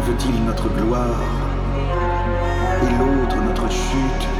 Veut-il notre gloire et l'autre notre chute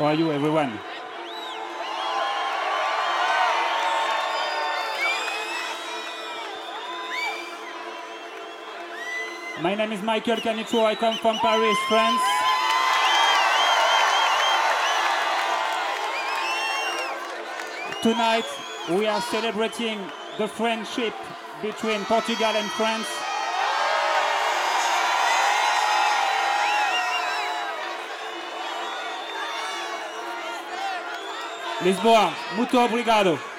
How are you, everyone? My name is Michael Canitrot. I come from Paris, France. Tonight, we are celebrating the friendship between Portugal and France. Lisboa, muito obrigado.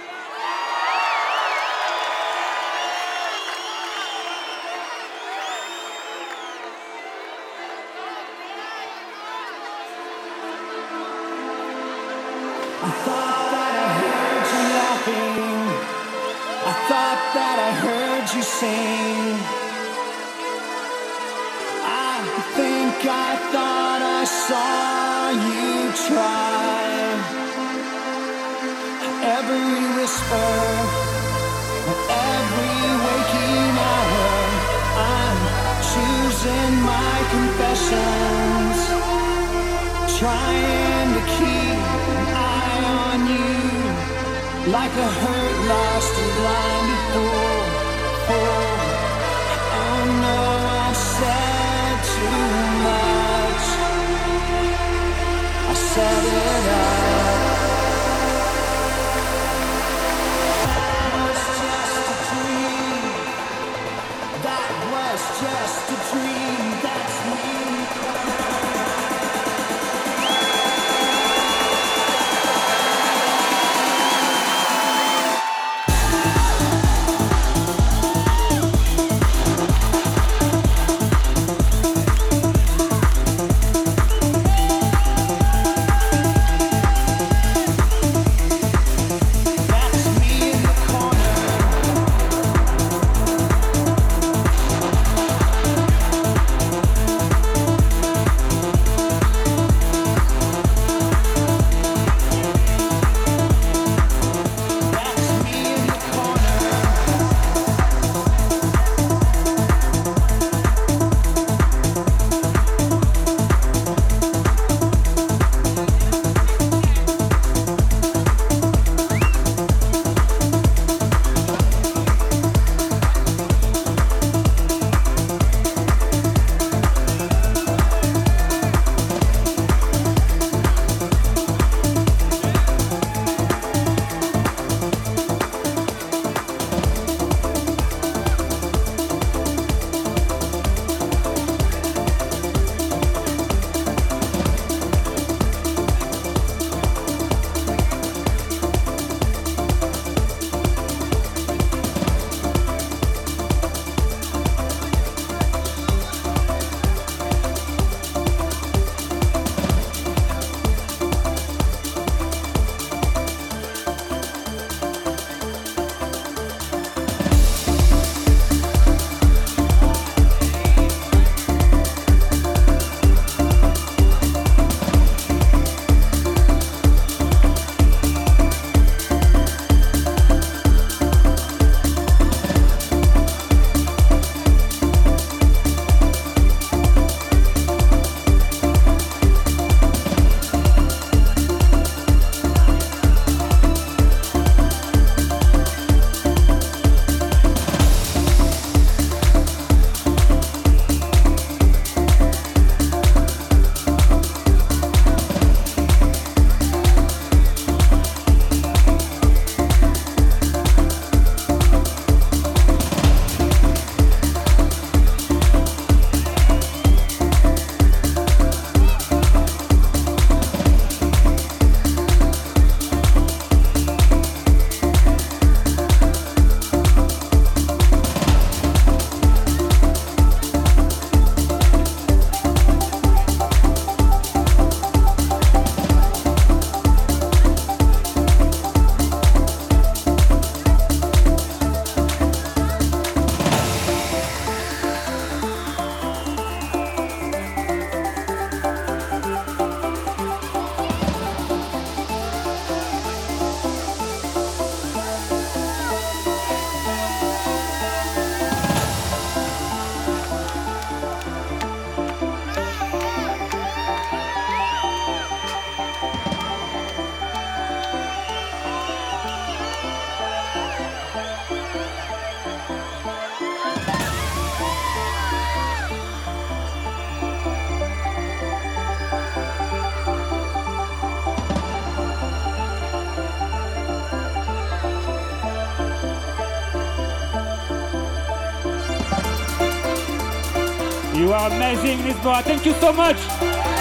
just a dream. You are amazing, Lisboa. Thank you so much.